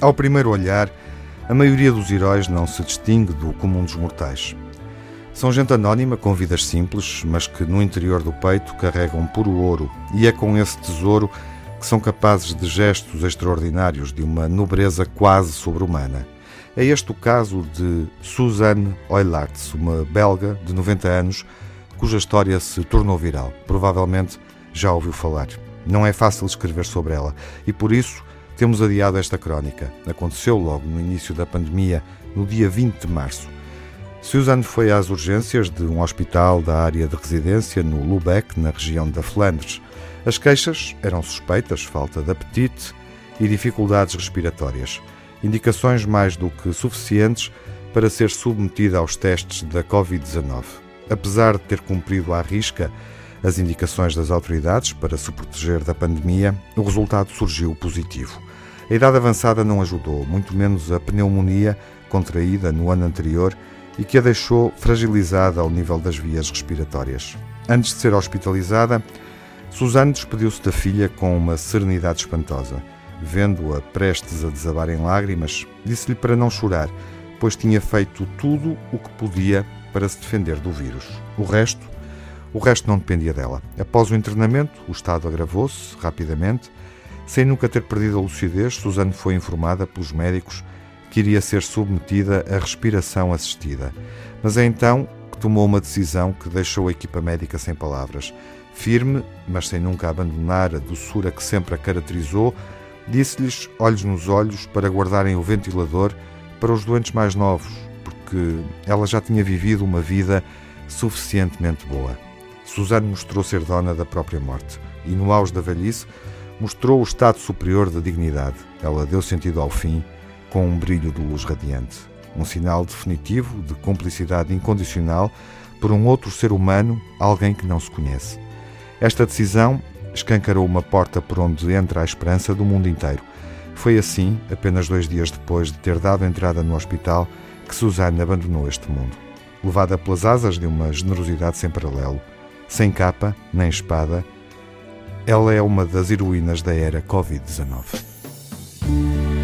Ao primeiro olhar, a maioria dos heróis não se distingue do comum dos mortais. São gente anónima, com vidas simples, mas que no interior do peito carregam puro ouro, e é com esse tesouro que são capazes de gestos extraordinários de uma nobreza quase sobre-humana. É este o caso de Suzanne Oilartz, uma belga de 90 anos, cuja história se tornou viral, provavelmente já ouviu falar. Não é fácil escrever sobre ela e por isso temos adiado esta crónica. Aconteceu logo no início da pandemia, no dia 20 de março. Suzanne foi às urgências de um hospital da área de residência no Lubeck, na região da Flandres. As queixas eram suspeitas, falta de apetite e dificuldades respiratórias. Indicações mais do que suficientes para ser submetida aos testes da Covid-19. Apesar de ter cumprido à risca as indicações das autoridades para se proteger da pandemia, o resultado surgiu positivo. A idade avançada não ajudou, muito menos a pneumonia contraída no ano anterior e que a deixou fragilizada ao nível das vias respiratórias. Antes de ser hospitalizada, Suzane despediu-se da filha com uma serenidade espantosa. Vendo-a prestes a desabar em lágrimas, disse-lhe para não chorar, pois tinha feito tudo o que podia para se defender do vírus. O resto, o resto não dependia dela. Após o internamento, o estado agravou-se rapidamente. Sem nunca ter perdido a lucidez, Suzane foi informada pelos médicos que iria ser submetida à respiração assistida. Mas é então que tomou uma decisão que deixou a equipa médica sem palavras. Firme, mas sem nunca abandonar a doçura que sempre a caracterizou, disse-lhes, olhos nos olhos, para guardarem o ventilador para os doentes mais novos, porque ela já tinha vivido uma vida suficientemente boa. Suzane mostrou ser dona da própria morte e, no auge da velhice, mostrou o estado superior da dignidade. Ela deu sentido ao fim com um brilho de luz radiante. Um sinal definitivo de cumplicidade incondicional por um outro ser humano, alguém que não se conhece. Esta decisão escancarou uma porta por onde entra a esperança do mundo inteiro. Foi assim, apenas dois dias depois de ter dado entrada no hospital, que Suzanne abandonou este mundo. Levada pelas asas de uma generosidade sem paralelo, sem capa nem espada, ela é uma das heroínas da era Covid-19.